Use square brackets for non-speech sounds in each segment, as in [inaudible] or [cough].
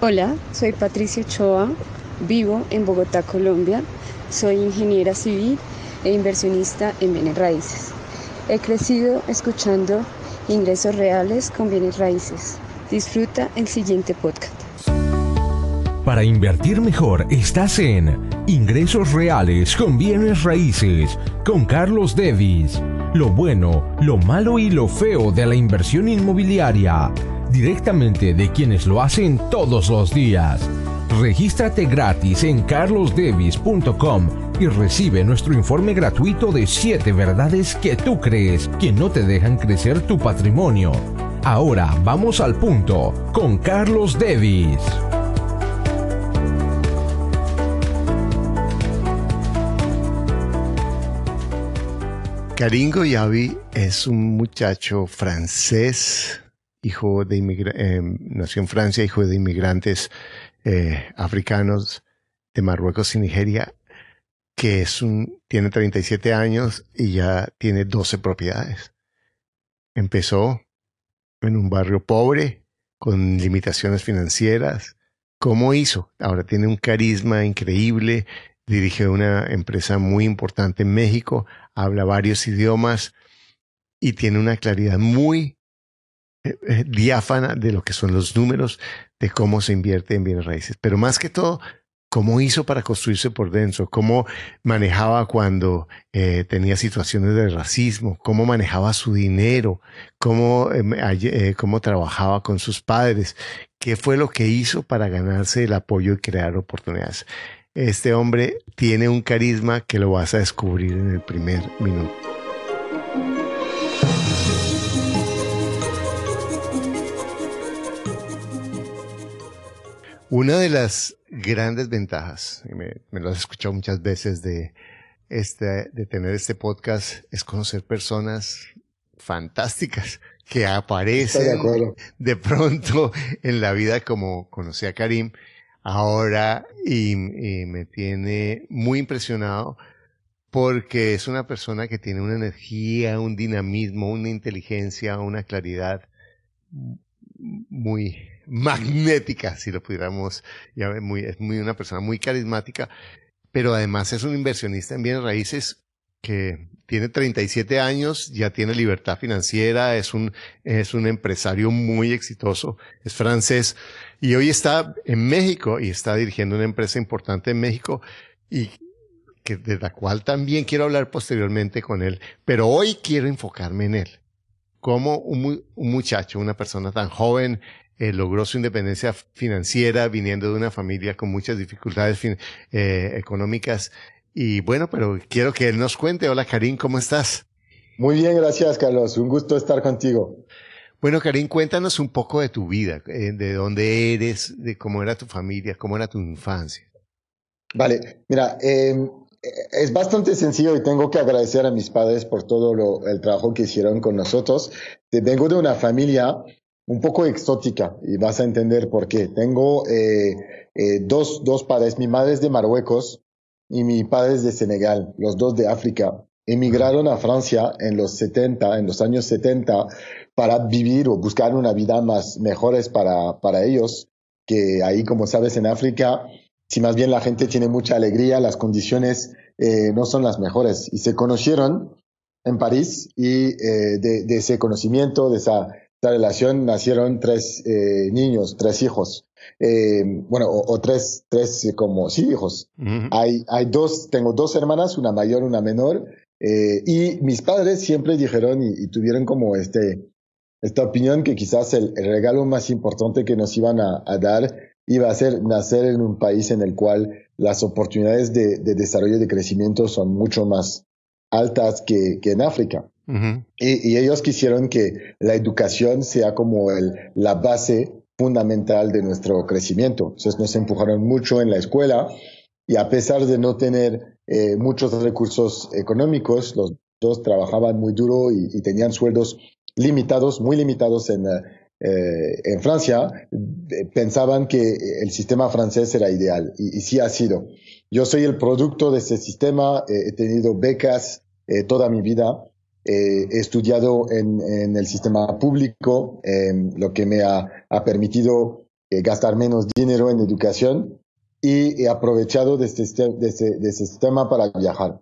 Hola, soy Patricia Ochoa, vivo en Bogotá, Colombia. Soy ingeniera civil e inversionista en bienes raíces. He crecido escuchando ingresos reales con bienes raíces. Disfruta el siguiente podcast. Para invertir mejor estás en Ingresos Reales con Bienes Raíces con Carlos Devis. Lo bueno, lo malo y lo feo de la inversión inmobiliaria directamente de quienes lo hacen todos los días. Regístrate gratis en carlosdevis.com y recibe nuestro informe gratuito de 7 verdades que tú crees que no te dejan crecer tu patrimonio. Ahora vamos al punto con Carlos Devis. Karim Goyavi es un muchacho francés hijo de eh, nació en Francia, hijo de inmigrantes eh, africanos de Marruecos y Nigeria, que es un, tiene 37 años y ya tiene 12 propiedades. Empezó en un barrio pobre, con limitaciones financieras. ¿Cómo hizo? Ahora tiene un carisma increíble, dirige una empresa muy importante en México, habla varios idiomas y tiene una claridad muy eh, eh, diáfana de lo que son los números, de cómo se invierte en bienes raíces. Pero más que todo, cómo hizo para construirse por dentro, cómo manejaba cuando eh, tenía situaciones de racismo, cómo manejaba su dinero, cómo, cómo trabajaba con sus padres, qué fue lo que hizo para ganarse el apoyo y crear oportunidades. Este hombre tiene un carisma que lo vas a descubrir en el primer minuto. Una de las grandes ventajas, y me, lo has escuchado muchas veces de, este, de tener este podcast, es conocer personas fantásticas que aparecen de, pronto en la vida como conocí a Karim ahora y, y me tiene muy impresionado porque es una persona que tiene una energía, un dinamismo, una inteligencia, una claridad muy magnética, si lo pudiéramos llamar, muy, es muy una persona muy carismática, pero además es un inversionista en bienes raíces que tiene 37 años, ya tiene libertad financiera, es un, es un empresario muy exitoso, es francés y hoy está en México y está dirigiendo una empresa importante en México y que, de la cual también quiero hablar posteriormente con él, pero hoy quiero enfocarme en él. Como un, un muchacho, una persona tan joven, eh, logró su independencia financiera viniendo de una familia con muchas dificultades eh, económicas. Y bueno, pero quiero que él nos cuente. Hola Karim, ¿cómo estás? Muy bien, gracias Carlos. Un gusto estar contigo. Bueno, Karim, cuéntanos un poco de tu vida, eh, de dónde eres, de cómo era tu familia, cómo era tu infancia. Vale, mira, em, es bastante sencillo y tengo que agradecer a mis padres por todo lo, el trabajo que hicieron con nosotros. Vengo de una familia un poco exótica y vas a entender por qué. Tengo eh, eh, dos, dos padres, mi madre es de Marruecos y mi padre es de Senegal, los dos de África. Emigraron a Francia en los 70, en los años 70, para vivir o buscar una vida más mejores para, para ellos, que ahí, como sabes, en África, si más bien la gente tiene mucha alegría, las condiciones eh, no son las mejores. Y se conocieron en París y de, de, ese conocimiento, de esa esta relación nacieron tres eh, niños, tres hijos. Eh, bueno, o, tres, tres como, sí, hijos. hay, hay dos, tengo dos hermanas, una mayor, una menor. Eh, y mis padres siempre dijeron y, tuvieron como este, esta opinión que quizás el, regalo más importante que nos iban a, dar iba a ser nacer en un país en el cual las oportunidades de, de desarrollo y de crecimiento son mucho más altas que, que en África y, ellos quisieron que la educación sea como la base fundamental de nuestro crecimiento. Entonces nos empujaron mucho en la escuela y a pesar de no tener eh, muchos recursos económicos, los dos trabajaban muy duro y, tenían sueldos limitados, muy limitados en, eh, en Francia, eh, pensaban que el sistema francés era ideal y, y, sí ha sido. Yo soy el producto de ese sistema, he tenido becas toda mi vida he estudiado en, el sistema público, lo que me ha, permitido gastar menos dinero en educación y he aprovechado de este, de este, de este sistema para viajar.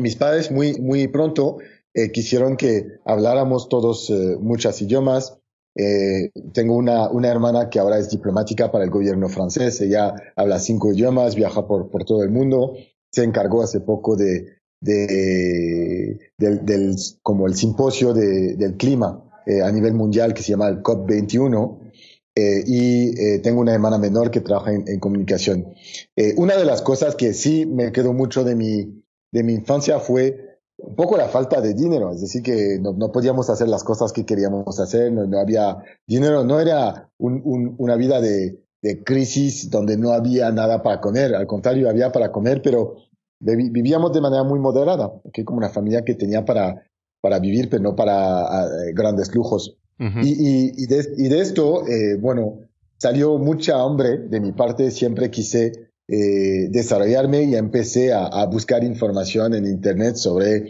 mis padres muy, muy pronto eh, quisieron que habláramos todos eh, muchos idiomas. Eh, tengo una, una hermana que ahora es diplomática para el gobierno francés. Ella habla cinco idiomas, viaja por, por todo el mundo. Se encargó hace poco de, de del, del, como el simposio de, del clima a nivel mundial que se llama el COP21. Eh, y eh, tengo una hermana menor que trabaja en, en comunicación. Eh, una de las cosas que sí me quedó mucho de mi, de mi infancia fue un poco la falta de dinero, es decir, que no, no podíamos hacer las cosas que queríamos hacer, no, no había dinero, no era un, un, una vida de, de, crisis donde no había nada para comer, al contrario, había para comer, pero vivíamos de manera muy moderada, que como una familia que tenía para, para vivir, pero no para grandes lujos. uh -huh. y, y, y, de, y, de, esto, eh, bueno, salió mucha hambre de mi parte, siempre quise eh, desarrollarme y empecé a, a, buscar información en Internet sobre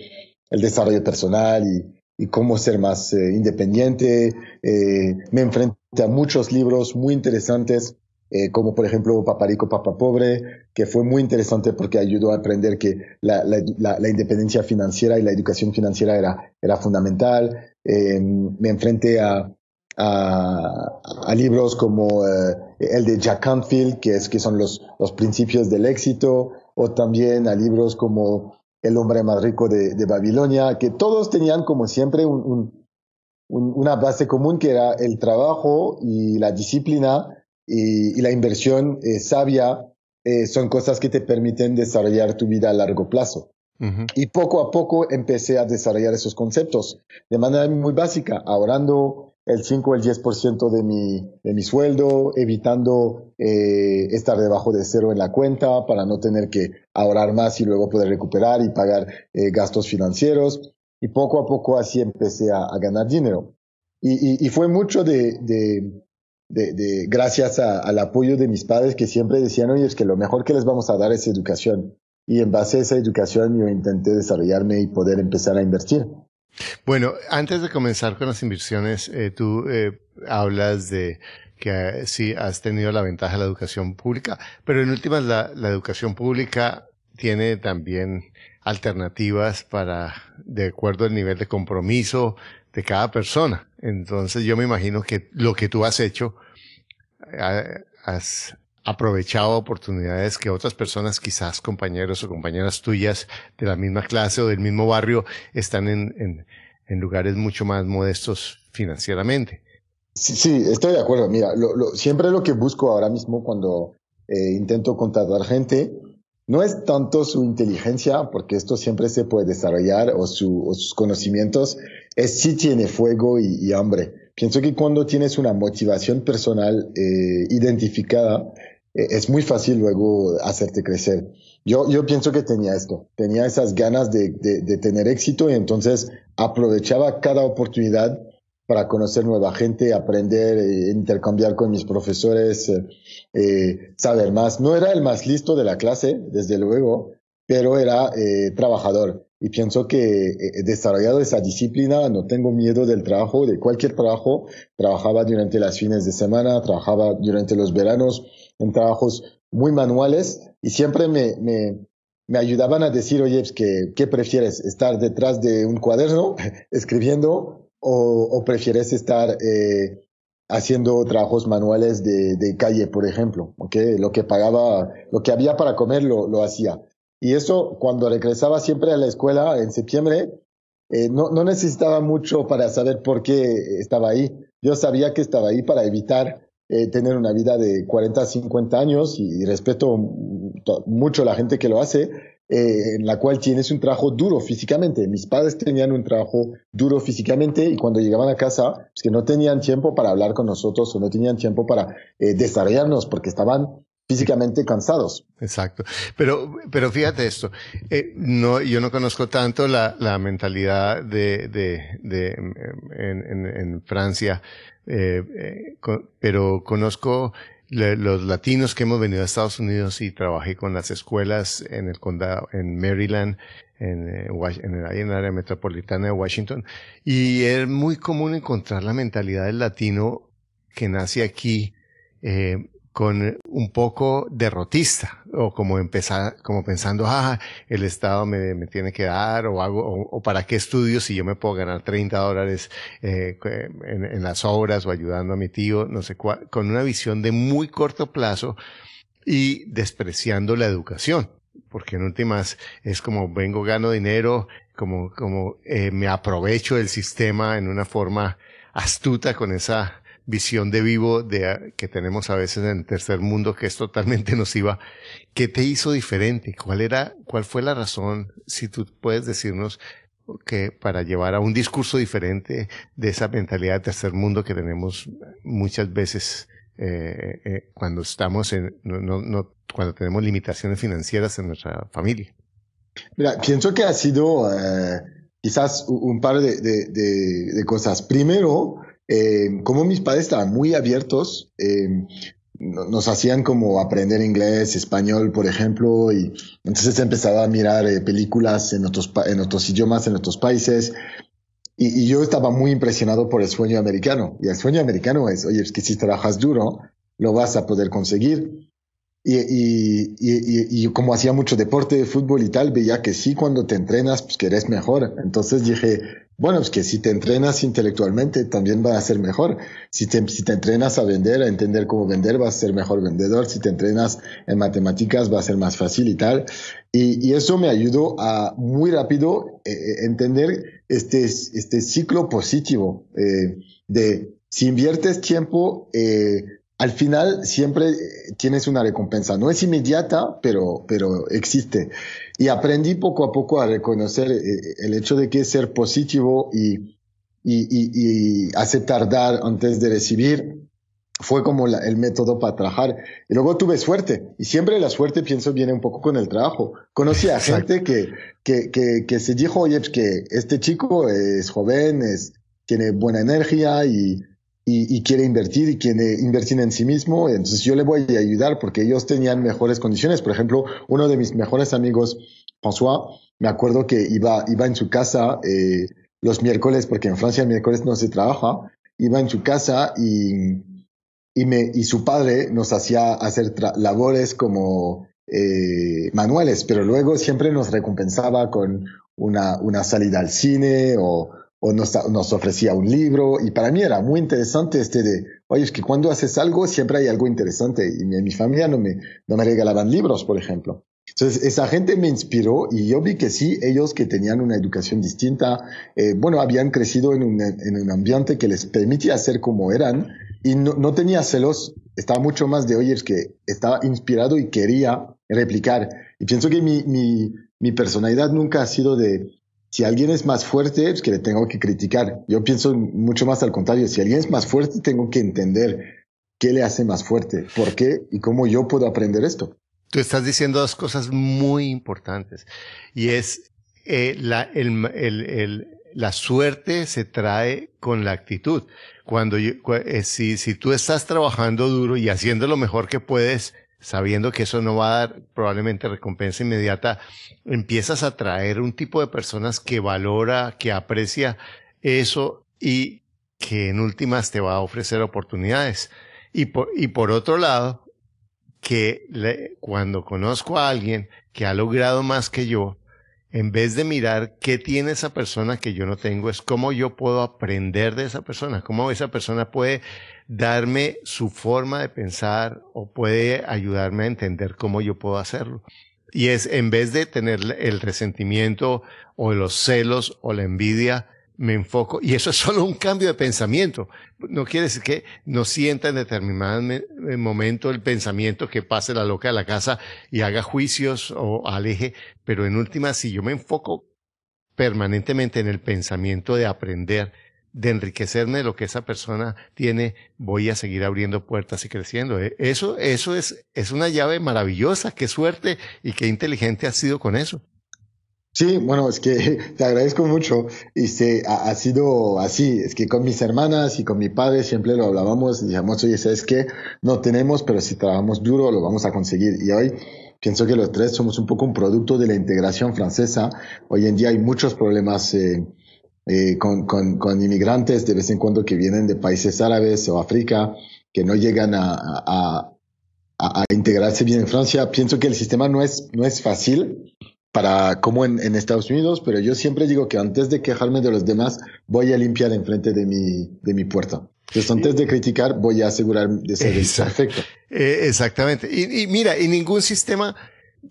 el desarrollo personal y, cómo ser más eh, independiente. Eh, me enfrenté a muchos libros muy interesantes, eh, como por ejemplo Paparico, Papa Pobre, que fue muy interesante porque ayudó a aprender que la, la, la, la independencia financiera y la educación financiera era, era fundamental. me enfrenté a, a, a libros como eh, el de Jack Canfield, que, es, que son los, los principios del éxito, o también a libros como El hombre más rico de, de Babilonia, que todos tenían como siempre un, un, un, una base común que era el trabajo y la disciplina y, y la inversión eh, sabia eh, son cosas que te permiten desarrollar tu vida a largo plazo. Uh -huh. Y poco a poco empecé a desarrollar esos conceptos de manera muy básica, ahorrando el 5 o el 10% de mi, de mi sueldo, evitando eh, estar debajo de cero en la cuenta para no tener que ahorrar más y luego poder recuperar y pagar eh, gastos financieros. Y poco a poco así empecé a, a ganar dinero. Y, y, y, fue mucho de, de, de, de gracias a, al apoyo de mis padres que siempre decían, oye, es que lo mejor que les vamos a dar es educación. Y en base a esa educación yo intenté desarrollarme y poder empezar a invertir. Bueno, antes de comenzar con las inversiones, eh, tú eh, hablas de que eh, sí has tenido la ventaja de la educación pública, pero en últimas la, la educación pública tiene también alternativas para, de acuerdo al nivel de compromiso de cada persona. Entonces yo me imagino que lo que tú has hecho, has aprovechado oportunidades que otras personas, quizás compañeros o compañeras tuyas de la misma clase o del mismo barrio, están en, en, lugares mucho más modestos financieramente. Sí, sí estoy de acuerdo. Mira, lo, lo, siempre lo que busco ahora mismo cuando eh, intento contratar gente no es tanto su inteligencia, porque esto siempre se puede desarrollar, o, su, o sus conocimientos, es si tiene fuego y, hambre. Pienso que cuando tienes una motivación personal eh, identificada, eh, es muy fácil luego hacerte crecer. Yo, pienso que tenía esto, tenía esas ganas de tener éxito y entonces aprovechaba cada oportunidad para conocer nueva gente, aprender, eh, intercambiar con mis profesores, eh, eh, saber más. No era el más listo de la clase, desde luego, pero era trabajador. Y pienso que he desarrollado esa disciplina, no tengo miedo del trabajo, de cualquier trabajo. Trabajaba durante las fines de semana, trabajaba durante los veranos en trabajos muy manuales y siempre me, me, me ayudaban a decir, oye, pues, que, ¿qué prefieres? ¿Estar detrás de un cuaderno [laughs] escribiendo o, prefieres estar eh, haciendo trabajos manuales de, calle, por ejemplo? Lo que pagaba, lo que había para comer lo, lo hacía. Y eso, cuando regresaba siempre a la escuela en septiembre, eh, no, no necesitaba mucho para saber por qué estaba ahí. Yo sabía que estaba ahí para evitar eh, tener una vida de 40, 50 años y, y respeto mucho a la gente que lo hace, eh, en la cual tienes un trabajo duro físicamente. Mis padres tenían un trabajo duro físicamente y cuando llegaban a casa, pues que no tenían tiempo para hablar con nosotros o no tenían tiempo para eh, desarrollarnos porque estaban físicamente cansados. Exacto. Pero, pero fíjate esto, eh, no, yo no conozco tanto la, la mentalidad de, de, de en, en, Francia, eh, pero conozco los latinos que hemos venido a Estados Unidos y trabajé con las escuelas en el condado, en Maryland, en, eh, en, ahí en el área metropolitana de Washington, y es muy común encontrar la mentalidad del latino que nace aquí eh, con un poco derrotista o como empezar, como pensando, ah, el Estado me, me tiene que dar o hago, o, para qué estudio si yo me puedo ganar 30 dólares eh, en, en, las obras o ayudando a mi tío, no sé cuál, con una visión de muy corto plazo y despreciando la educación. Porque en últimas es como vengo, gano dinero, como, como eh, me aprovecho del sistema en una forma astuta con esa visión de vivo de, que tenemos a veces en el tercer mundo que es totalmente [laughs] nociva. ¿Qué te hizo diferente? ¿Cuál era, cuál fue la razón? Si tú puedes decirnos que para llevar a un discurso diferente de esa mentalidad de tercer mundo que tenemos muchas veces eh, eh, cuando estamos en, cuando tenemos limitaciones financieras en nuestra familia. Mira, pienso que ha sido eh, quizás un par de cosas. Primero, eh, como mis padres estaban muy abiertos, eh, nos hacían como aprender inglés, español, por ejemplo, y entonces empezaba a mirar eh, películas en otros, en otros idiomas, en otros países, y, y, yo estaba muy impresionado por el sueño americano. Y el sueño americano es, oye, es que si trabajas duro, lo vas a poder conseguir. Y, y, y, y, como hacía mucho deporte, fútbol y tal, veía que sí, cuando te entrenas, pues que eres mejor. Entonces dije, bueno, es que si te entrenas intelectualmente también va a ser mejor. Si te, si te entrenas a vender, a entender cómo vender, vas a ser mejor vendedor. Si te entrenas en matemáticas, va a ser más fácil y tal. Y, eso me ayudó a muy rápido eh, eh entender este, este ciclo positivo eh, de si inviertes tiempo, al final siempre tienes una recompensa. No es inmediata, pero, pero existe. Y aprendí poco a poco a reconocer eh, el hecho de que ser positivo y, y, y, aceptar dar antes de recibir fue como el método para trabajar. Y luego tuve suerte. Y siempre la suerte, pienso, viene un poco con el trabajo. Conocí a gente que, que, que, que se dijo, oye, que este chico es joven, es, tiene buena energía y, y, quiere invertir y quiere invertir en sí mismo, entonces yo le voy a ayudar porque ellos tenían mejores condiciones. Por ejemplo, uno de mis mejores amigos, François, me acuerdo que iba, iba en su casa eh, los miércoles, porque en Francia el miércoles no se trabaja, iba en su casa y, y, me, y su padre nos hacía hacer labores como eh, manuales, pero luego siempre nos recompensaba con una, una salida al cine o o nos, nos, ofrecía un libro y para mí era muy interesante este de, oye, es que cuando haces algo siempre hay algo interesante y mi, mi familia no me, no me regalaban libros, por ejemplo. Entonces, esa gente me inspiró y yo vi que sí, ellos que tenían una educación distinta, eh, bueno, habían crecido en un, en un ambiente que les permitía ser como eran y no, no tenía celos, estaba mucho más de, oye, es que estaba inspirado y quería replicar. Y pienso que mi, mi, mi personalidad nunca ha sido de, si alguien es más fuerte, es que le tengo que criticar. Yo pienso mucho más al contrario. Si alguien es más fuerte, tengo que entender qué le hace más fuerte, por qué y cómo yo puedo aprender esto. Tú estás diciendo dos cosas muy importantes y es eh, la, la suerte se trae con la actitud. Cuando eh, si, si tú estás trabajando duro y haciendo lo mejor que puedes, sabiendo que eso no va a dar probablemente recompensa inmediata, empiezas a traer un tipo de personas que valora, que aprecia eso y que en últimas te va a ofrecer oportunidades. Y por, y por otro lado, que le, cuando conozco a alguien que ha logrado más que yo, en vez de mirar qué tiene esa persona que yo no tengo, es cómo yo puedo aprender de esa persona, cómo esa persona puede darme su forma de pensar o puede ayudarme a entender cómo yo puedo hacerlo. Y es en vez de tener el resentimiento o los celos o la envidia, me enfoco, y eso es solo un cambio de pensamiento. No quiere decir que no sienta en determinado momento el pensamiento que pase la loca de la casa y haga juicios o aleje, pero en última, si yo me enfoco permanentemente en el pensamiento de aprender, de enriquecerme de lo que esa persona tiene, voy a seguir abriendo puertas y creciendo. E, eso, eso es, es una llave maravillosa. Qué suerte y qué inteligente has sido con eso. Sí, bueno, es que [laughs] te agradezco mucho y se, ha, ha, sido así, es que con mis hermanas y con mi padre siempre lo hablábamos y dijimos, oye, ¿sabes qué? No tenemos, pero si trabajamos duro lo vamos a conseguir. Y hoy pienso que los tres somos un poco un producto de la integración francesa. Hoy en día hay muchos problemas eh, eh, con, con, con inmigrantes de vez en cuando que vienen de países árabes o África que no llegan a, a, a, integrarse bien en Francia. Pienso que el sistema no es, no es fácil para como en, en, Estados Unidos, pero yo siempre digo que antes de quejarme de los demás, voy a limpiar enfrente de mi, de mi puerta. Entonces, antes de criticar, voy a asegurar de ser perfecto. Eh, exactamente. Y, y, mira, y ningún sistema,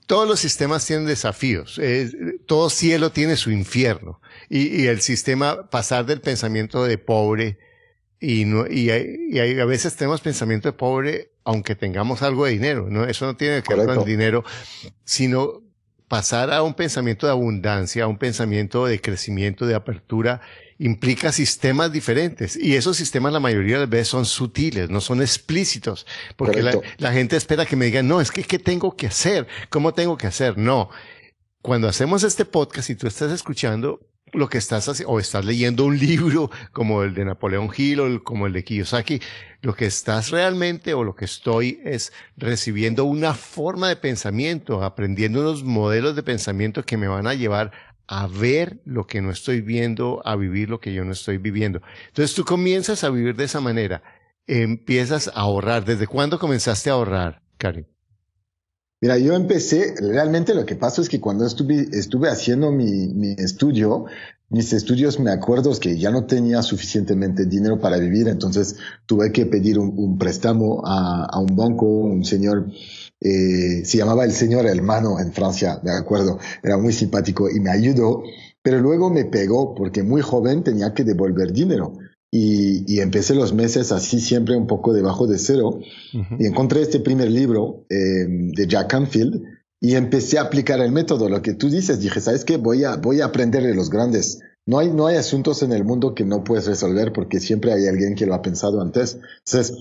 todos los sistemas tienen desafíos. Eh, todo cielo tiene su infierno. Y, y, el sistema, pasar del pensamiento de pobre, y, no, y, hay, y hay, a veces tenemos pensamiento de pobre, aunque tengamos algo de dinero, ¿no? Eso no tiene que ver con el dinero, sino pasar a un pensamiento de abundancia, a un pensamiento de crecimiento, de apertura, implica sistemas diferentes. Y esos sistemas la mayoría de las veces son sutiles, no son explícitos. Porque la, la, gente espera que me digan, no, es que ¿qué tengo que hacer? ¿Cómo tengo que hacer? No. Cuando hacemos este podcast y tú estás escuchando, lo que estás haciendo, o estás leyendo un [laughs] libro como el de Napoleón Hill o como el de Kiyosaki, lo que estás realmente o lo que estoy es recibiendo una forma de pensamiento, aprendiendo unos modelos de pensamiento que me van a llevar a ver lo que no estoy viendo, a vivir lo que yo no estoy viviendo. Entonces tú comienzas a vivir de esa manera, empiezas a ahorrar. ¿Desde cuándo comenzaste a ahorrar, Karim? Mira, yo empecé, realmente lo que pasó es que cuando estuve, estuve haciendo mi, mi estudio, mis estudios me acuerdo que ya no tenía suficientemente dinero para vivir, entonces tuve que pedir un, préstamo a, a, un banco, un señor, eh, se llamaba el señor hermano en Francia, me acuerdo, era muy simpático y me ayudó, pero luego me pegó porque muy joven tenía que devolver dinero y, y, empecé los meses así siempre un poco debajo de cero y encontré este primer libro eh, de Jack Canfield y empecé a aplicar el método, lo que tú dices, dije, ¿sabes qué? Voy a, voy a aprender de los grandes. No hay, no hay asuntos en el mundo que no puedes resolver porque siempre hay alguien que lo ha pensado antes. Entonces,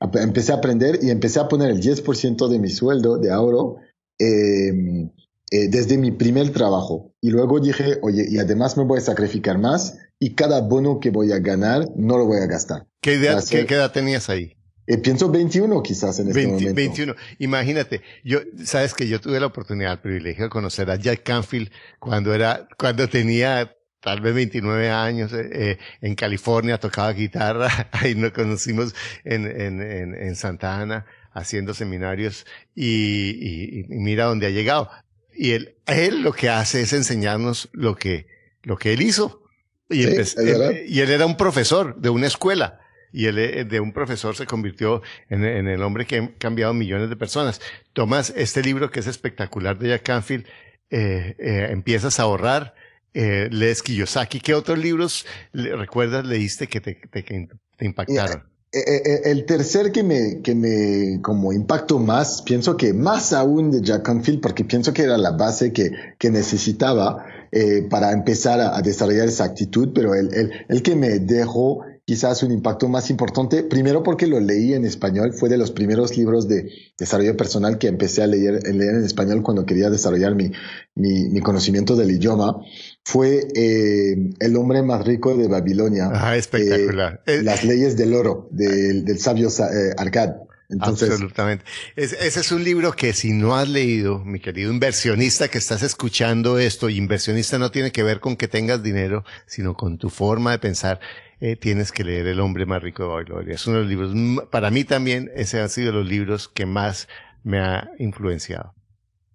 empecé a aprender y empecé a poner el 10% de mi sueldo de ahorro eh, eh, desde mi primer trabajo. Y luego dije, oye, y además me voy a sacrificar más y cada bono que voy a ganar no lo voy a gastar. ¿Qué edad, ¿qué, edad tenías ahí? Eh, pienso 21 quizás en este 20, momento. 21. Imagínate, yo, sabes que yo tuve la oportunidad, el privilegio de conocer a Jack Canfield cuando era, cuando tenía tal vez 29 años eh, eh, en California, tocaba guitarra, [laughs] ahí nos conocimos en, en, en, en Santa Ana haciendo seminarios y, y, y, mira dónde ha llegado. Y él, él lo que hace es enseñarnos lo que, lo que él hizo. Y, sí, él, y él era un profesor de una escuela y él eh, de un profesor se convirtió en, en, el hombre que ha cambiado millones de personas. Tomas este libro que es espectacular de Jack Canfield, eh, eh, empiezas a ahorrar, eh, lees Kiyosaki. ¿Qué otros libros recuerdas leíste que te, te, que te impactaron? Yeah. El tercer que me, que me como impactó más, pienso que más aún de Jack Canfield, porque pienso que era la base que, que necesitaba, eh, para empezar a, a, desarrollar esa actitud, pero el, el, el que me dejó quizás un impacto más importante, primero porque lo leí en español, fue de los primeros libros de desarrollo personal que empecé a leer, a leer en español cuando quería desarrollar mi, mi, mi conocimiento del idioma, fue eh, El hombre más rico de Babilonia. Ah, espectacular. Eh, las leyes del oro, del, del sabio eh, Arcad. Entonces, Absolutamente. Es, ese es un libro que si no has leído, mi querido inversionista que estás escuchando esto, inversionista no tiene que ver con que tengas dinero, sino con tu forma de pensar, eh, tienes que leer El hombre más rico de Babilonia. Es uno de los libros, para mí también, ese ha sido los libros que más me ha influenciado.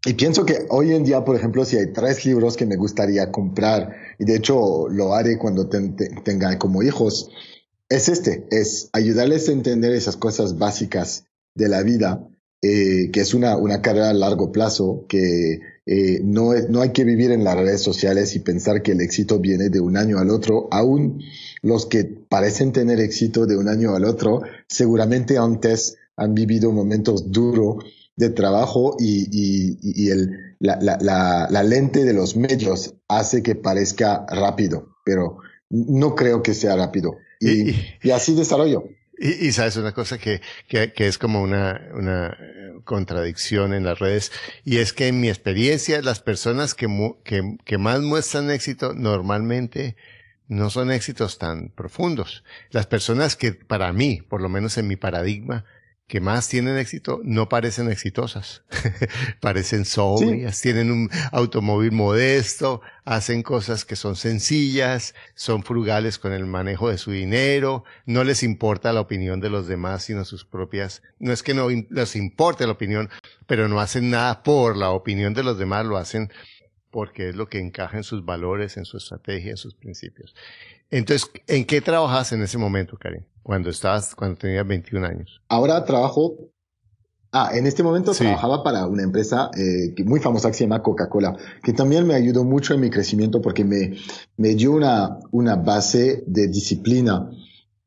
Y pienso que hoy en día, por ejemplo, si hay tres libros que me gustaría comprar, y de hecho lo haré cuando te, te, tenga como hijos, es este, es ayudarles a entender esas cosas básicas de la vida, eh, que es una, una carrera a largo plazo, que eh, no, no hay que vivir en las redes sociales y pensar que el éxito viene de un año al otro. Aún los que parecen tener éxito de un año al otro, seguramente antes han vivido momentos duros de trabajo y, y, y el, la, la, la, la lente de los medios hace que parezca rápido, pero no creo que sea rápido. Y, y, así desarrollo. Y, y, sabes una cosa que, que, que, es como una, una contradicción en las redes, y es que en mi experiencia las personas que, que, que más muestran éxito normalmente no son éxitos tan profundos. Las personas que para mí, por lo menos en mi paradigma, que más tienen éxito no parecen exitosas. [laughs] parecen sobrias, tienen un automóvil modesto, hacen cosas que son sencillas, son frugales con el manejo de su dinero, no les importa la opinión de los demás, sino sus propias. No es que no les importe la opinión, pero no hacen nada por la opinión de los demás, lo hacen porque es lo que encaja en sus valores, en su estrategia, en sus principios. Entonces, ¿en qué trabajas en ese momento, Karen? Cuando estabas, cuando tenías 21 años. Ahora trabajo. Ah, en este momento trabajaba para una empresa eh, muy famosa que se llama Coca-Cola, que también me ayudó mucho en mi crecimiento porque me, me dio una, una base de disciplina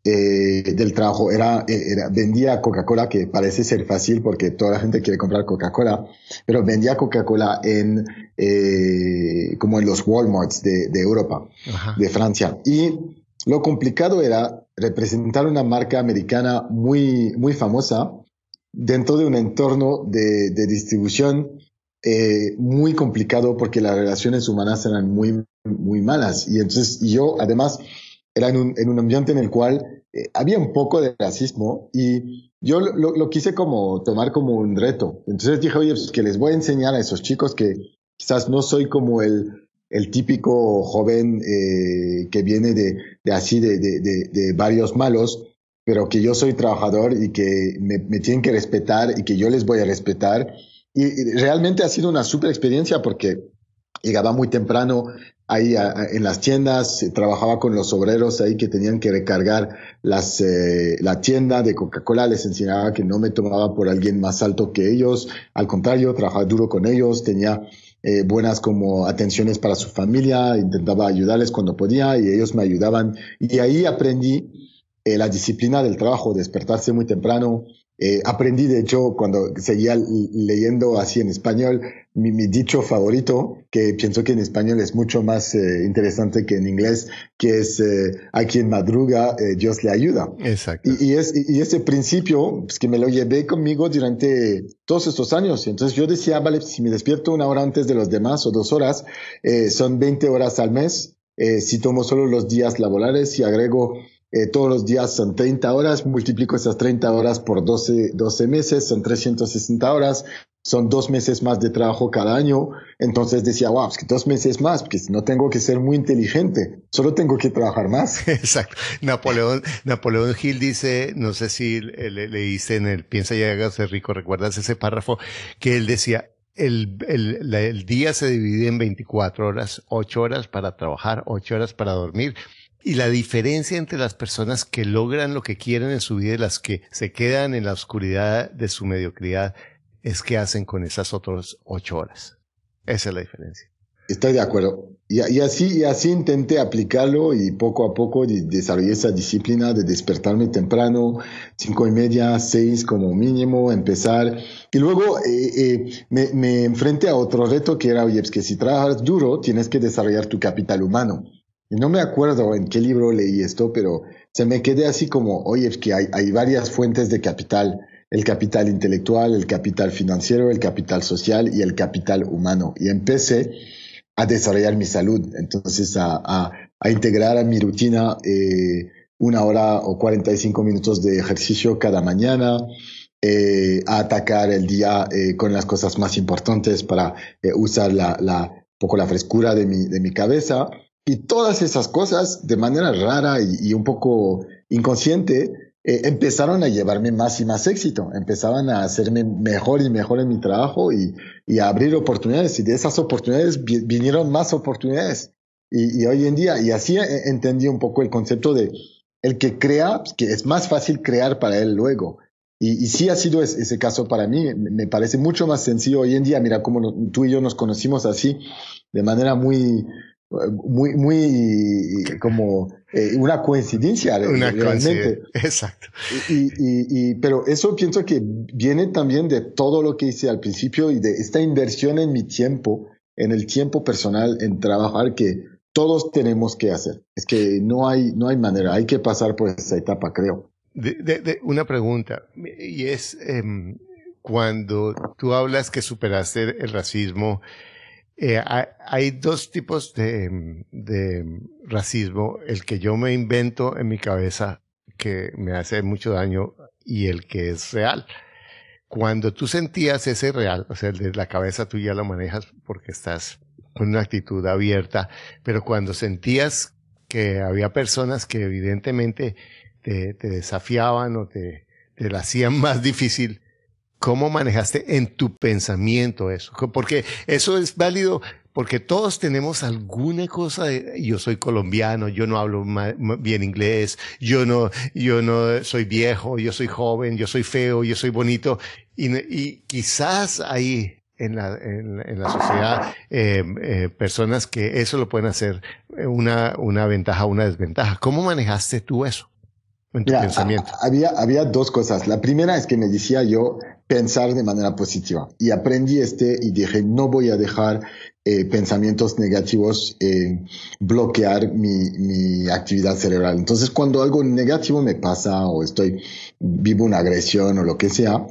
eh, del trabajo era, eh, era vendía Coca-Cola, que parece ser fácil porque toda la gente quiere comprar Coca-Cola, pero vendía Coca-Cola en eh, como en los Walmarts de, de Europa, de Francia. Y lo complicado era representar una marca americana muy, muy famosa dentro de un entorno de, de distribución eh, muy complicado porque las relaciones humanas eran muy, muy malas. Y entonces yo, además, era en un, en un ambiente en el cual eh, había un poco de racismo y yo lo, quise como tomar como un reto. Entonces dije, oye, pues que les voy a enseñar a esos chicos que quizás no soy como el, el típico joven eh, que viene de, de así, de, de, varios malos, pero que yo soy trabajador y que me, me, tienen que respetar y que yo les voy a respetar. Y, y realmente ha sido una super experiencia porque llegaba muy temprano ahí en las tiendas, eh, trabajaba con los obreros ahí que tenían que recargar las, eh, la tienda de Coca-Cola, les enseñaba que no me tomaba por alguien más alto que ellos, al contrario, trabajaba duro con ellos, tenía eh, buenas como atenciones para su familia, intentaba ayudarles cuando podía y ellos me ayudaban. Y ahí aprendí la disciplina del trabajo, despertarse muy temprano, eh, aprendí, de hecho, cuando seguía leyendo así en español, mi, mi, dicho favorito, que pienso que en español es mucho más eh, interesante que en inglés, que es eh, a quien madruga, eh, Dios le ayuda. Exacto. Y, y, es, y ese principio, pues que me lo llevé conmigo durante todos estos años. Entonces yo decía, vale, si me despierto una hora antes de los demás o dos horas, son 20 horas al mes. si tomo solo los días laborales y agrego eh, todos los días son 30 horas, multiplico esas 30 horas por 12, 12 meses, son 360 horas, son dos meses más de trabajo cada año. Entonces decía, wow, es que dos meses más, porque no tengo que ser muy inteligente, solo tengo que trabajar más. [laughs] Exacto. Napoleón, Napoleón Hill dice, no sé si le, leíste en el Piensa y hágase rico, ¿recuerdas ese párrafo? Que él decía, el, el, el día se divide en 24 horas, 8 horas para trabajar, 8 horas para dormir y la diferencia entre las personas que logran lo que quieren en su vida y las que se quedan en la oscuridad de su mediocridad es que hacen con esas otras ocho horas. Esa es la diferencia. Estoy de acuerdo. Y, así, intenté aplicarlo y poco a poco desarrollé esa disciplina de despertarme temprano, cinco y media, seis como mínimo, empezar. Y luego eh, eh, me, me a otro reto que era, oye, es que si trabajas duro, tienes que desarrollar tu capital humano. No me acuerdo en qué libro leí esto, pero se me quedé así como, oye, es que hay, varias fuentes de capital, el capital intelectual, el capital financiero, el capital social y el capital humano. Y empecé a desarrollar mi salud, entonces a, integrar a mi rutina eh, una hora o 45 minutos de ejercicio cada mañana, eh, a atacar el día eh, con las cosas más importantes para usar la, poco la frescura de mi cabeza y todas esas cosas, de manera rara y, un poco inconsciente, eh, empezaron a llevarme más y más éxito, empezaban a hacerme mejor y mejor en mi trabajo y, y a abrir oportunidades. Y de esas oportunidades vinieron más oportunidades. Y, y, hoy en día, y así entendí un poco el concepto de el que crea, que es más fácil crear para él luego. Y, y sí ha sido ese caso para mí. Me parece mucho más sencillo hoy en día. Mira cómo tú y yo nos conocimos así, de manera muy, muy, muy como eh, una coincidencia una realmente. Exacto. Y, y, y, pero eso pienso que viene también de todo lo que hice al principio y de esta inversión en mi tiempo, en el tiempo personal, en trabajar que todos tenemos que hacer. Es que no hay, no hay manera, hay que pasar por esa etapa, creo. De, de, de una pregunta, y es eh, cuando tú hablas que superaste el racismo, eh, hay, dos tipos de, racismo. El que yo me invento en mi cabeza, que me hace mucho daño, y el que es real. Cuando tú sentías ese real, o sea, el de la cabeza tú ya lo manejas porque estás con una actitud abierta, pero cuando sentías que había personas que evidentemente te, desafiaban o te, te la hacían [laughs] más difícil, ¿cómo manejaste en tu pensamiento eso? Porque eso es válido porque todos tenemos alguna cosa de, yo soy colombiano, yo no hablo bien inglés, yo no, yo no soy viejo, yo soy joven, yo soy feo, yo soy bonito, y, quizás hay en la, en, la sociedad eh, eh, personas que eso lo pueden hacer una, una ventaja, una desventaja. ¿Cómo manejaste tú eso? En tu pensamiento. había, había dos cosas. La primera es que me decía yo pensar de manera positiva y aprendí este y dije no voy a dejar eh, pensamientos negativos eh, bloquear mi, mi, actividad cerebral. Entonces, cuando algo negativo me pasa o estoy vivo una agresión o lo que sea,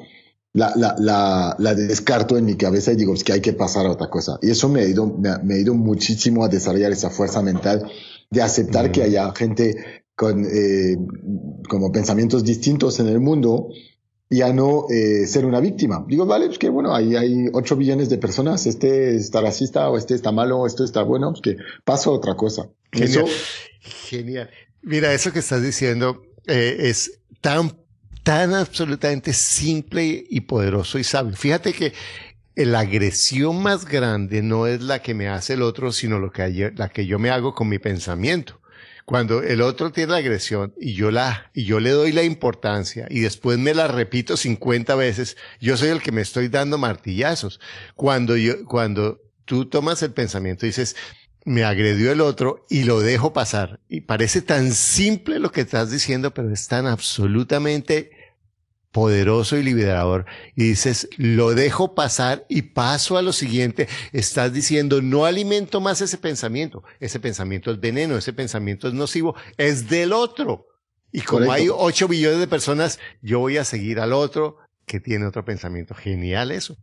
la, la, la, la descarto en mi cabeza y digo, es que hay que pasar a otra cosa. Y eso me ha ido, me ha, ido muchísimo a desarrollar esa fuerza mental de aceptar que haya gente con eh, como pensamientos distintos en el mundo y a no eh, ser una víctima. Digo, vale, pues que bueno, ahí hay 8 billones de personas, este está racista o este está malo o esto está bueno, pues que paso a otra cosa. Genial. Genial. Mira, eso que estás diciendo eh, es tan, tan absolutamente simple y poderoso y sabio. Fíjate que la agresión más grande no es la que me hace el otro, sino lo que, la que yo me hago con mi pensamiento. Cuando el otro tiene la agresión y yo la, y yo le doy la importancia y después me la repito 50 veces, yo soy el que me estoy dando martillazos. Cuando yo, cuando tú tomas el pensamiento y dices, me agredió el otro y lo dejo pasar. Y parece tan simple lo que estás diciendo, pero es tan absolutamente poderoso y liberador. Y dices, lo dejo pasar y paso a lo siguiente. Estás diciendo, no alimento más ese pensamiento. Ese pensamiento es veneno, ese pensamiento es nocivo, es del otro. Y como hay ocho billones de personas, yo voy a seguir al otro que tiene otro pensamiento. Genial eso.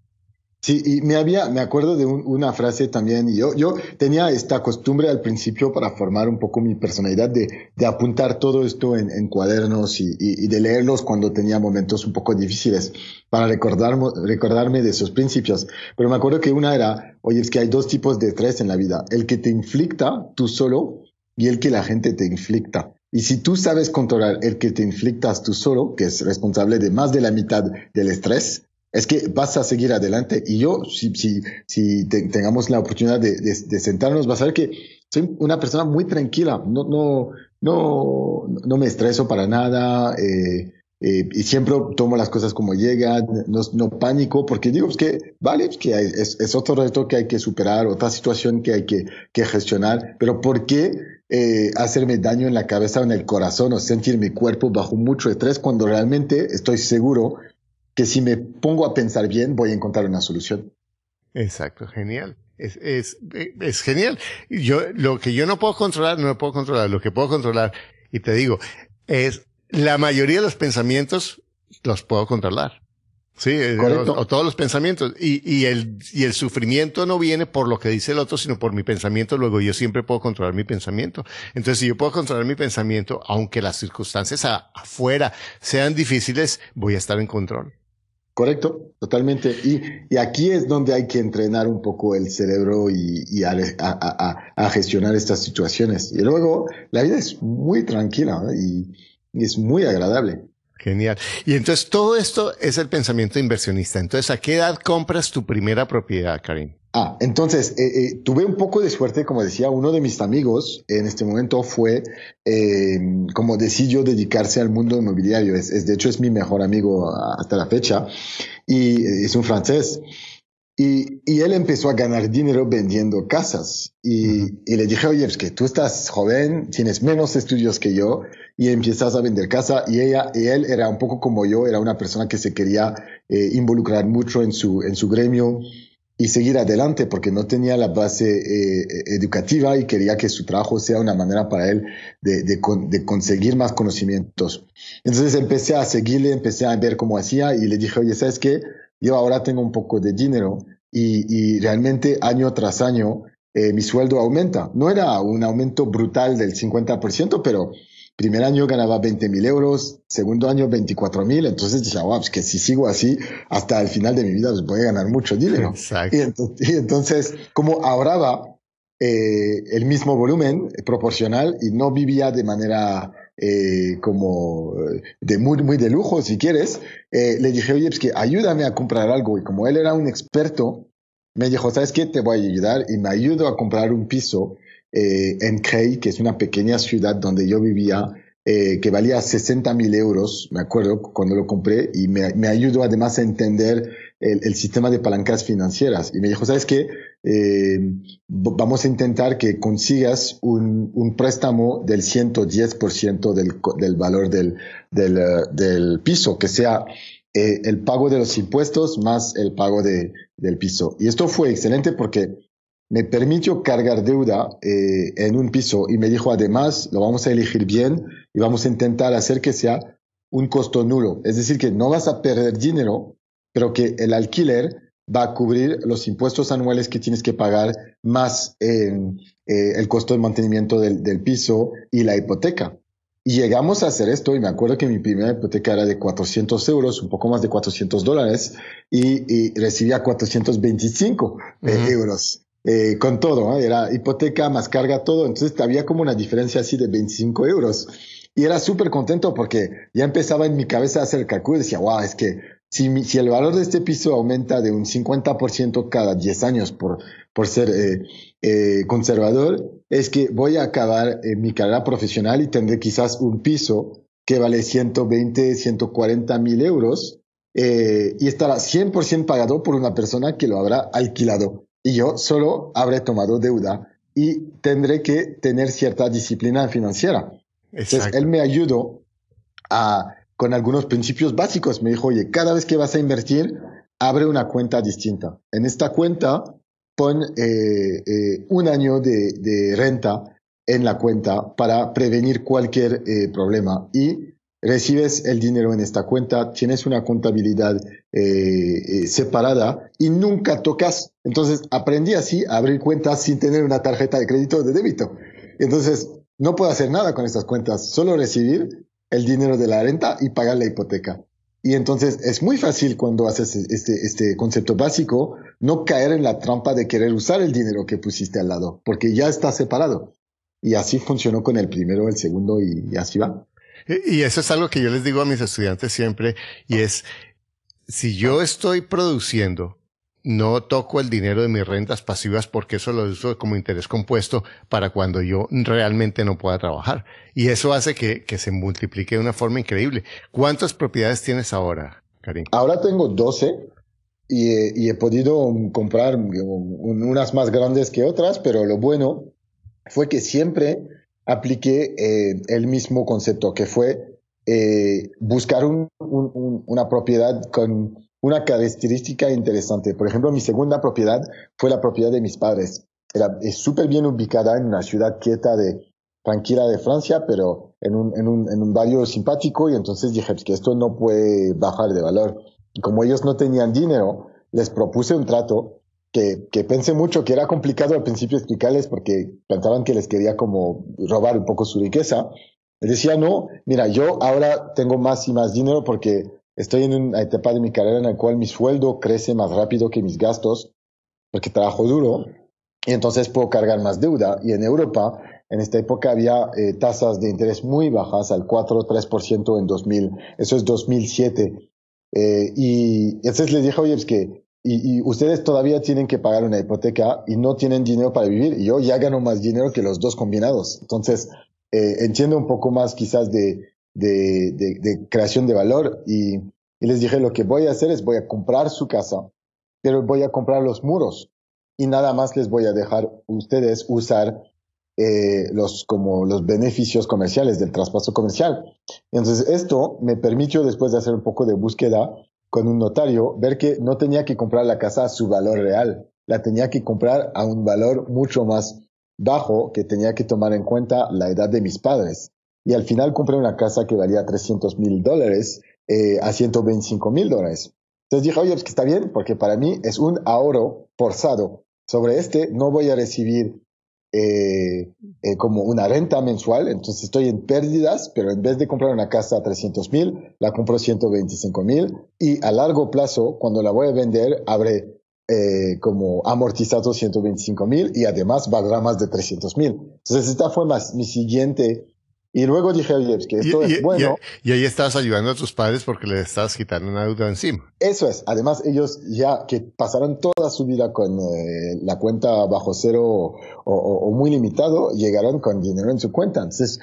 Sí, y me había, me acuerdo de una frase también, y yo, yo tenía esta costumbre al principio para formar un poco mi personalidad de, de apuntar todo esto en, en cuadernos y, y, de leerlos cuando tenía momentos un poco difíciles para recordarme, recordarme de esos principios. Pero me acuerdo que una era, oye, es que hay dos tipos de estrés en la vida, el que te inflicta tú solo y el que la gente te inflicta. Y si tú sabes controlar el que te inflictas tú solo, que es responsable de más de la mitad del estrés, es que vas a seguir adelante. Y yo, si, si, si tengamos la oportunidad de, de, sentarnos, vas a ver que soy una persona muy tranquila. No, no, no, no me estreso para nada. Eh, eh, y siempre tomo las cosas como llegan, no, no pánico, porque digo que, vale, pues que es, es, otro reto que hay que superar, otra situación que hay que, que gestionar, pero ¿por qué eh, hacerme daño en la cabeza o en el corazón o sentir mi cuerpo bajo mucho estrés cuando realmente estoy seguro que si me pongo a pensar bien voy a encontrar una solución. Exacto, genial. Es, es, es genial. Yo, lo que yo no puedo controlar, no lo puedo controlar. Lo que puedo controlar, y te digo, es la mayoría de los pensamientos los puedo controlar. Sí, o, todos los pensamientos. Y, y, el, y el sufrimiento no viene por lo que dice el otro, sino por mi pensamiento. Luego yo siempre puedo controlar mi pensamiento. Entonces, si yo puedo controlar mi pensamiento, aunque las circunstancias afuera sean difíciles, voy a estar en control. Correcto, totalmente. Y, y, aquí es donde hay que entrenar un poco el cerebro y, y a, a, gestionar estas situaciones. Y luego la vida es muy tranquila y, y, es muy agradable. Genial. Y entonces todo esto es el pensamiento inversionista. Entonces, ¿a qué edad compras tu primera propiedad, Karim? Ah, entonces, eh, eh, tuve un poco de suerte, como decía, uno de mis amigos en este momento fue, eh, como decidió dedicarse al mundo inmobiliario. Es, es, de hecho, es mi mejor amigo hasta la fecha y es un francés. Y, y él empezó a ganar dinero vendiendo casas. Y, y le dije, oye, es que tú estás joven, tienes menos estudios que yo y empiezas a vender casa. Y ella, y él era un poco como yo, era una persona que se quería eh, involucrar mucho en su, en su gremio y seguir adelante porque no tenía la base eh, educativa y quería que su trabajo sea una manera para él de, de, de, conseguir más conocimientos. Entonces empecé a seguirle, empecé a ver cómo hacía y le dije, oye, ¿sabes qué? Yo ahora tengo un poco de dinero y, y realmente año tras año eh, mi sueldo aumenta. No era un aumento brutal del 50%, pero primer año ganaba 20 mil euros, segundo año 24 mil, entonces decía, wow, pues que si sigo así, hasta el final de mi vida pues voy a ganar mucho dinero. [laughs] Y entonces, y entonces como ahorraba eh, el mismo volumen proporcional y no vivía de manera eh, como de muy, muy de lujo, si quieres, eh, le dije, oye, pues que ayúdame a comprar algo. Y como él era un experto, me dijo, ¿sabes qué? Te voy a ayudar y me ayudó a comprar un piso eh, en Creil, que es una pequeña ciudad donde yo vivía, eh, que valía 60 mil euros, me acuerdo, cuando lo compré, y me, me ayudó además a entender el, sistema de palancas financieras. Y me dijo, ¿sabes qué? Eh, vamos a intentar que consigas un, préstamo del 110% del, valor del, del, piso, que sea eh, el pago de los impuestos más el pago de, del piso. Y esto fue excelente porque me permitió cargar deuda eh, en un piso y me dijo además, lo vamos a elegir bien y vamos a intentar hacer que sea un costo nulo. Es decir, que no vas a perder dinero, pero que el alquiler va a cubrir los impuestos anuales que tienes que pagar más eh, eh, el costo de mantenimiento del, del, piso y la hipoteca. Y llegamos a hacer esto y me acuerdo que mi primera hipoteca era de 400 euros, un poco más de 400 dólares y, y recibía 425 uh -huh. euros. Eh, con todo, ¿eh? era hipoteca más carga todo, entonces había como una diferencia así de 25 euros. Y era súper contento porque ya empezaba en mi cabeza a hacer el cálculo y decía, wow, es que si, el valor de este piso aumenta de un 50% cada 10 años por, por ser eh, eh, conservador, es que voy a acabar eh, mi carrera profesional y tendré quizás un piso que vale 120, 140 mil euros y estará 100% pagado por una persona que lo habrá alquilado y yo solo habré tomado deuda y tendré que tener cierta disciplina financiera. Exacto. Entonces, él me ayudó a, con algunos principios básicos. Me dijo, oye, cada vez que vas a invertir, abre una cuenta distinta. En esta cuenta, pon eh, eh, un año de, renta en la cuenta para prevenir cualquier eh, problema y recibes el dinero en esta cuenta, tienes una contabilidad separada y nunca tocas. Entonces aprendí así a abrir cuentas sin tener una tarjeta de crédito o de débito. Entonces no puedo hacer nada con estas cuentas, solo recibir el dinero de la renta y pagar la hipoteca. Y entonces es muy fácil cuando haces este, este concepto básico no caer en la trampa de querer usar el dinero que pusiste al lado, porque ya está separado. Y así funcionó con el primero, el segundo y, así va. Y eso es algo que yo les digo a mis estudiantes siempre, y es, si yo estoy produciendo, no toco el dinero de mis rentas pasivas porque eso lo uso como interés compuesto para cuando yo realmente no pueda trabajar. Y eso hace que, que se multiplique de una forma increíble. ¿Cuántas propiedades tienes ahora, Karim? Ahora tengo 12 y he, podido comprar unas más grandes que otras, pero lo bueno fue que siempre apliqué eh, el mismo concepto, que fue eh, buscar un, un, una propiedad con una característica interesante. Por ejemplo, mi segunda propiedad fue la propiedad de mis padres. Era súper bien ubicada en una ciudad quieta de tranquila de Francia, pero en un, en un, en un barrio simpático y entonces dije pues, que esto no puede bajar de valor. Y como ellos no tenían dinero, les propuse un trato que, que, pensé mucho que era complicado al principio explicarles porque pensaban que les quería como robar un poco su riqueza. Les decía, no, mira, yo ahora tengo más y más dinero porque estoy en una etapa de mi carrera en la cual mi sueldo crece más rápido que mis gastos porque trabajo duro y entonces puedo cargar más deuda. Y en Europa, en esta época había eh, tasas de interés muy bajas, al 4 o 3% en 2000, eso es 2007. Eh, y entonces les dije, oye, es que ustedes todavía tienen que pagar una hipoteca y no tienen dinero para vivir y yo ya gano más dinero que los dos combinados. Entonces, eh, entiendo un poco más quizás de, de, creación de valor y, y, les dije lo que voy a hacer es voy a comprar su casa, pero voy a comprar los muros y nada más les voy a dejar ustedes usar eh, los como los beneficios comerciales del traspaso comercial. Entonces esto me permitió después de hacer un poco de búsqueda con un notario, ver que no tenía que comprar la casa a su valor real, la tenía que comprar a un valor mucho más bajo que tenía que tomar en cuenta la edad de mis padres. Y al final compré una casa que valía 300 mil dólares eh, a 125 mil dólares. Entonces dije, oye, pues que está bien, porque para mí es un ahorro forzado. Sobre este no voy a recibir eh, eh, como una renta mensual, entonces estoy en pérdidas, pero en vez de comprar una casa a 300 mil, la compro 125 mil y a largo plazo, cuando la voy a vender, abre eh, como amortizado 125 mil y además valdrá más de 300 mil. Entonces esta fue más mi siguiente y luego dije, es que esto es bueno. Y, ahí estabas ayudando a tus padres porque les estabas quitando una deuda encima. Eso es. Además, ellos ya que pasaron toda su vida con eh, la cuenta bajo cero o, o, muy limitado, llegaron con dinero en su cuenta. Entonces,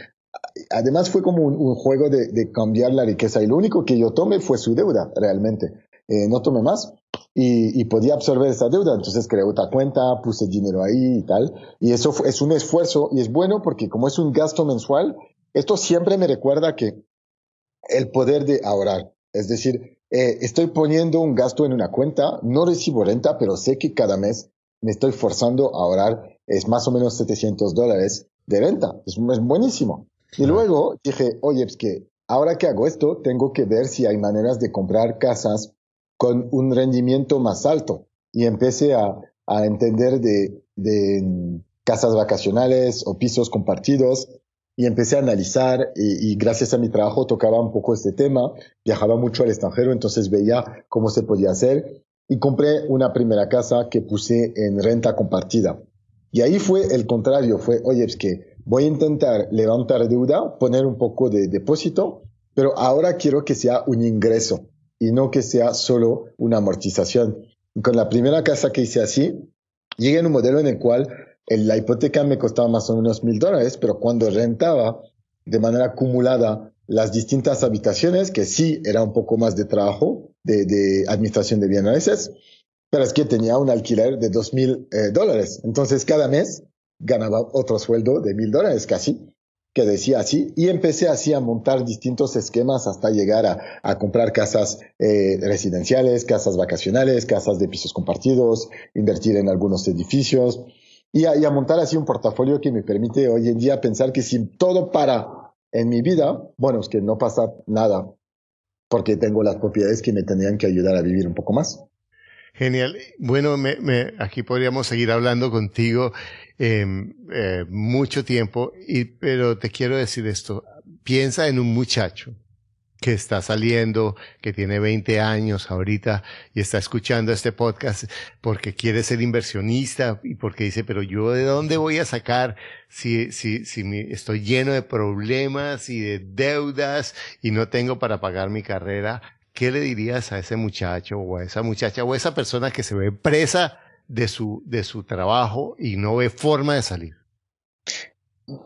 además fue como un, juego de, de, cambiar la riqueza. Y lo único que yo tomé fue su deuda, realmente. Eh, no tomé más y, y, podía absorber esa deuda. Entonces creé otra cuenta, puse dinero ahí y tal. Y eso es un esfuerzo y es bueno porque como es un gasto mensual, esto siempre me recuerda que el poder de ahorrar, es decir, eh, estoy poniendo un gasto en una cuenta, no recibo renta, pero sé que cada mes me estoy forzando a ahorrar, es más o menos 700 dólares de renta, es, buenísimo. Y luego dije, oye, es que ahora que hago esto, tengo que ver si hay maneras de comprar casas con un rendimiento más alto. Y empecé a, a entender de, de mm, casas vacacionales o pisos compartidos y empecé a analizar y, gracias a mi trabajo tocaba un poco este tema, viajaba mucho al extranjero, entonces veía cómo se podía hacer y compré una primera casa que puse en renta compartida. Y ahí fue el contrario, fue, oye, es que voy a intentar levantar deuda, poner un poco de depósito, pero ahora quiero que sea un ingreso y no que sea solo una amortización. Y con la primera casa que hice así, llegué a un modelo en el cual la hipoteca me costaba más o menos mil dólares, pero cuando rentaba de manera acumulada las distintas habitaciones, que sí era un poco más de trabajo de, administración de bienes, pero es que tenía un alquiler de dos mil eh, dólares. Entonces cada mes ganaba otro sueldo de mil dólares casi, que decía así, y empecé así a montar distintos esquemas hasta llegar a, comprar casas eh, residenciales, casas vacacionales, casas de pisos compartidos, invertir en algunos edificios y a, montar así un portafolio que me permite hoy en día pensar que si todo para en mi vida, bueno, es que no pasa nada porque tengo las propiedades que me tendrían que ayudar a vivir un poco más. Genial. Bueno, me, aquí podríamos seguir hablando contigo em, eh, mucho tiempo, pero te quiero decir esto. Piensa en un muchacho que está saliendo, que tiene 20 años ahorita y está escuchando este podcast porque quiere ser inversionista y porque dice, pero yo de dónde voy a sacar si, si, si estoy lleno de problemas y de deudas y no tengo para pagar mi carrera? ¿Qué le dirías a ese muchacho o a esa muchacha o a esa persona que se ve presa de su, de su trabajo y no ve forma de salir?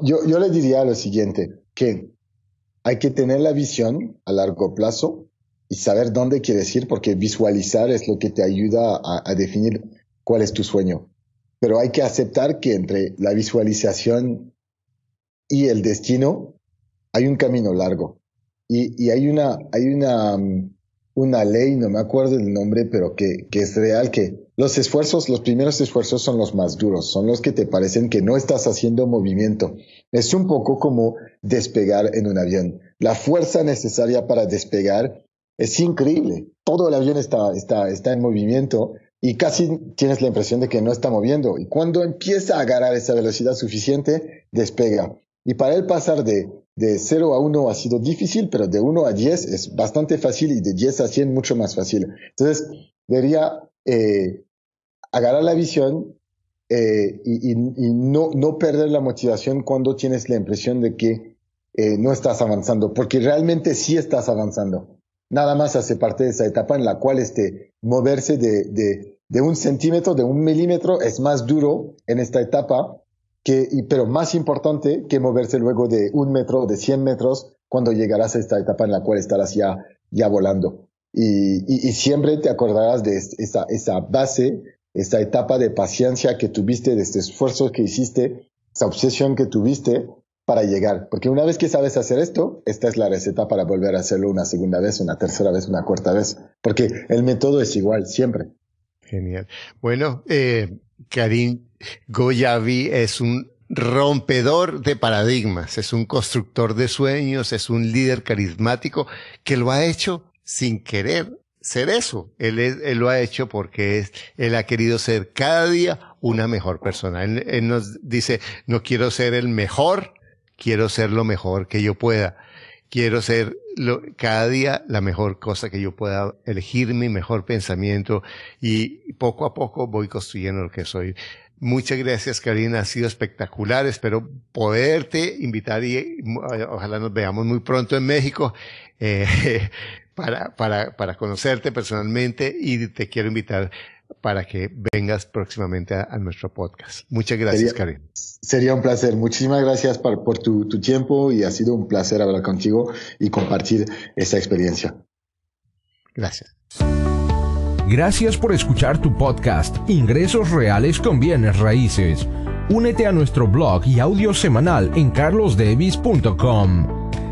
Yo, yo le diría lo siguiente, que hay que tener la visión a largo plazo y saber dónde quieres ir, porque visualizar es lo que te ayuda a, definir cuál es tu sueño. Pero hay que aceptar que entre la visualización y el destino hay un camino largo. Y, hay una, hay una, um, una ley, no me acuerdo el nombre, pero que, que es real, que los esfuerzos, los primeros esfuerzos son los más duros, son los que te parecen que no estás haciendo movimiento. Es un poco como despegar en un avión. La fuerza necesaria para despegar es increíble. Todo el avión está, está, está en movimiento y casi tienes la impresión de que no está moviendo. Y cuando empieza a agarrar esa velocidad suficiente, despega. Y para él pasar de, de 0 a 1 ha sido difícil, pero de 1 a 10 es bastante fácil y de 10 a 100 mucho más fácil. Entonces, debería eh, agarrar la visión eh, y, no, no perder la motivación cuando tienes la impresión de que eh, no estás avanzando, porque realmente sí estás avanzando. Nada más hace parte de esa etapa en la cual este, moverse de, de, de un centímetro, de un milímetro, es más duro en esta etapa, que, pero más importante que moverse luego de un metro, de 100 metros, cuando llegarás a esta etapa en la cual estarás ya, ya volando. Y, y, siempre te acordarás de esa, esa base esta etapa de paciencia que tuviste, de este esfuerzo que hiciste, esa obsesión que tuviste para llegar. Porque una vez que sabes hacer esto, esta es la receta para volver a hacerlo una segunda vez, una tercera vez, una cuarta vez. Porque el método es igual, siempre. Genial. Bueno, eh, Karim Goyavi es un rompedor de paradigmas, es un constructor de sueños, es un líder carismático que lo ha hecho sin querer ser eso. Él, lo ha hecho porque él ha querido ser cada día una mejor persona. Él, nos dice, no quiero ser el mejor, quiero ser lo mejor que yo pueda. Quiero ser cada día la mejor cosa que yo pueda elegir mi mejor pensamiento y poco a poco voy construyendo lo que soy. Muchas gracias, Karina. Ha sido espectacular. Espero poderte invitar y ojalá nos veamos muy pronto en México eh, [laughs] para, para, para conocerte personalmente y te quiero invitar para que vengas próximamente a, a nuestro podcast. Muchas gracias, Sería- Karina. Sería un placer. Muchísimas gracias por, por tu, tu tiempo y ha sido un placer hablar contigo y compartir esta experiencia. Gracias. Gracias por escuchar tu podcast Ingresos Reales con Bienes Raíces. Únete a nuestro blog y audio semanal en carlosdevis.com.